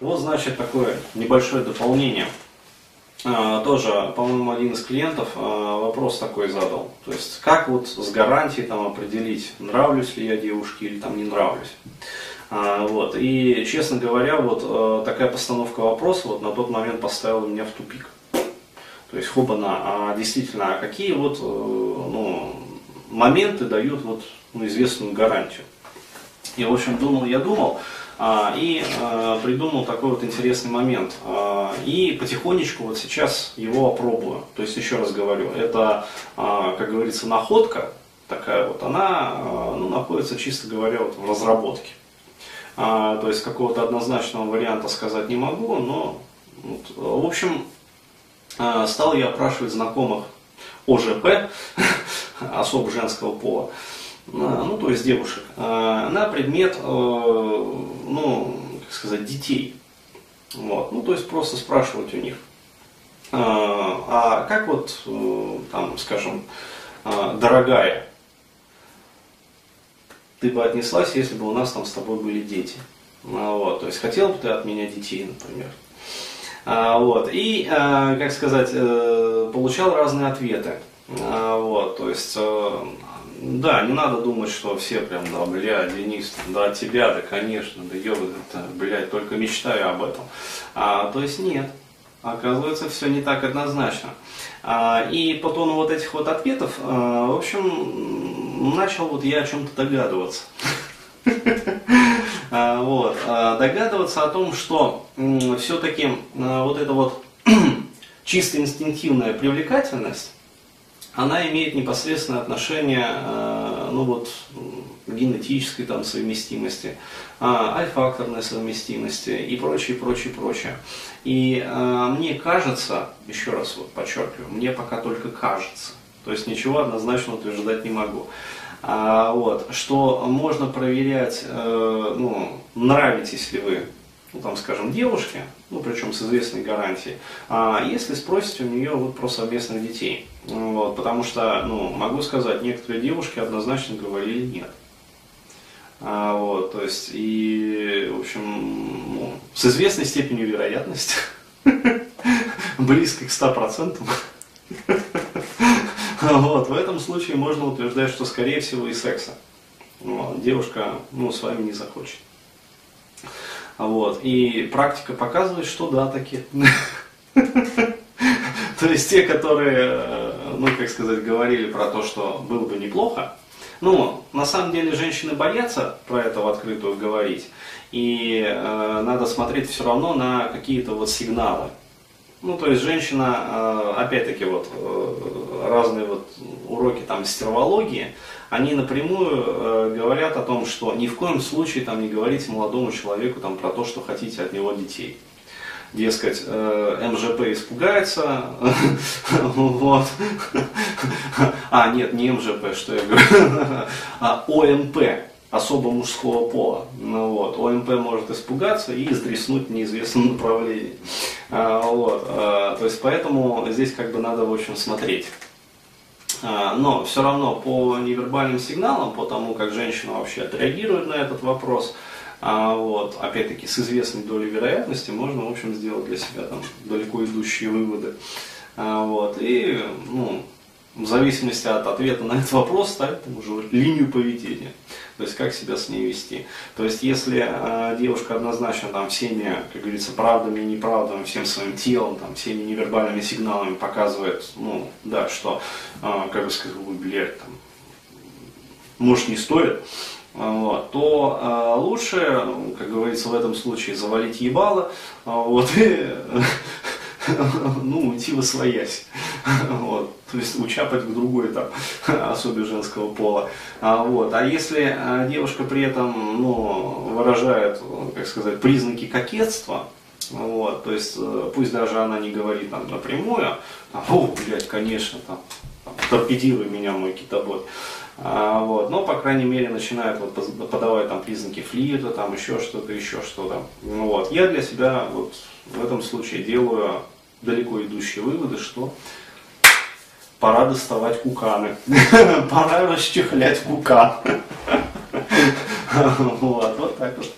Вот, значит, такое небольшое дополнение. А, тоже, по-моему, один из клиентов а, вопрос такой задал. То есть, как вот с гарантией там определить, нравлюсь ли я девушке или там не нравлюсь. А, вот. И, честно говоря, вот такая постановка вопроса вот на тот момент поставила меня в тупик. То есть, хобана, а действительно, а какие вот э, ну, моменты дают вот ну, известную гарантию? И, в общем, думал, я думал, а, и а, придумал такой вот интересный момент. А, и потихонечку вот сейчас его опробую. То есть, еще раз говорю, это, как говорится, находка такая вот, она ну, находится, чисто говоря, вот в разработке. То есть, какого-то однозначного варианта сказать не могу, но, вот, в общем, стал я опрашивать знакомых ОЖП, особо женского пола, ну, то есть девушек, на предмет, э, ну, как сказать, детей. Вот. Ну, то есть просто спрашивать у них, а как вот, э, там, скажем, дорогая, ты бы отнеслась, если бы у нас там с тобой были дети. Вот, то есть хотел бы ты от меня детей, например. А, вот, и, как сказать, э, получал разные ответы. А, вот, то есть да, не надо думать, что все прям, да, бля, Денис, да, от тебя, да, конечно, да, ё, это, блядь, только мечтаю об этом. А, то есть нет, оказывается, все не так однозначно. А, и по тону вот этих вот ответов, а, в общем, начал вот я о чем-то догадываться. А, вот, а, догадываться о том, что все-таки а, вот эта вот чисто инстинктивная привлекательность, она имеет непосредственное отношение э, ну вот, генетической там, совместимости, а, альфакторной совместимости и прочее, прочее, прочее. И э, мне кажется, еще раз вот подчеркиваю, мне пока только кажется, то есть ничего однозначно утверждать не могу, вот, что можно проверять, э, ну, нравитесь ли вы ну, там, скажем, девушке, ну, причем с известной гарантией, а если спросите у нее вот про совместных детей. Вот, потому что, ну, могу сказать, некоторые девушки однозначно говорили нет. А, вот, то есть, и, в общем, ну, с известной степенью вероятности, близко к 100%, вот, в этом случае можно утверждать, что, скорее всего, и секса девушка ну, с вами не захочет. Вот. И практика показывает, что да, такие. То есть те, которые, э, ну, как сказать, говорили про то, что было бы неплохо, ну, на самом деле женщины боятся про это в открытую говорить, и э, надо смотреть все равно на какие-то вот сигналы. Ну, то есть женщина, э, опять-таки, вот э, разные вот уроки там стервологии, они напрямую э, говорят о том, что ни в коем случае там не говорите молодому человеку там про то, что хотите от него детей. Дескать, МЖП испугается, вот. А, нет, не МЖП, что я говорю, а ОМП, особо мужского пола. Ну, вот. ОМП может испугаться и издреснуть в неизвестном направлении. А, вот. А, то есть поэтому здесь как бы надо в общем смотреть. А, но все равно по невербальным сигналам, по тому, как женщина вообще отреагирует на этот вопрос, а, вот, опять-таки с известной долей вероятности можно, в общем, сделать для себя там далеко идущие выводы. А, вот, и, ну, в зависимости от ответа на этот вопрос ставить там уже линию поведения. То есть как себя с ней вести. То есть если э, девушка однозначно там всеми, как говорится, правдами и неправдами, всем своим телом, там, всеми невербальными сигналами показывает, ну, да, что, э, как бы сказать, ой, блядь, там, может не стоит, вот, то э, лучше, как говорится в этом случае, завалить ебало, э, вот, и ну, уйти во своясь. Вот. То есть учапать к другой там, особе женского пола. А, вот. а если а, девушка при этом ну, выражает, как сказать, признаки кокетства, вот, то есть э, пусть даже она не говорит там напрямую, там, о, блядь, конечно, там, торпедируй меня, мой китобой. А, вот, но, по крайней мере, начинает вот, подавать там признаки флирта, там еще что-то, еще что-то. Вот. Я для себя вот, в этом случае делаю далеко идущие выводы, что пора доставать куканы, пора расчехлять кукан. Вот, вот так вот.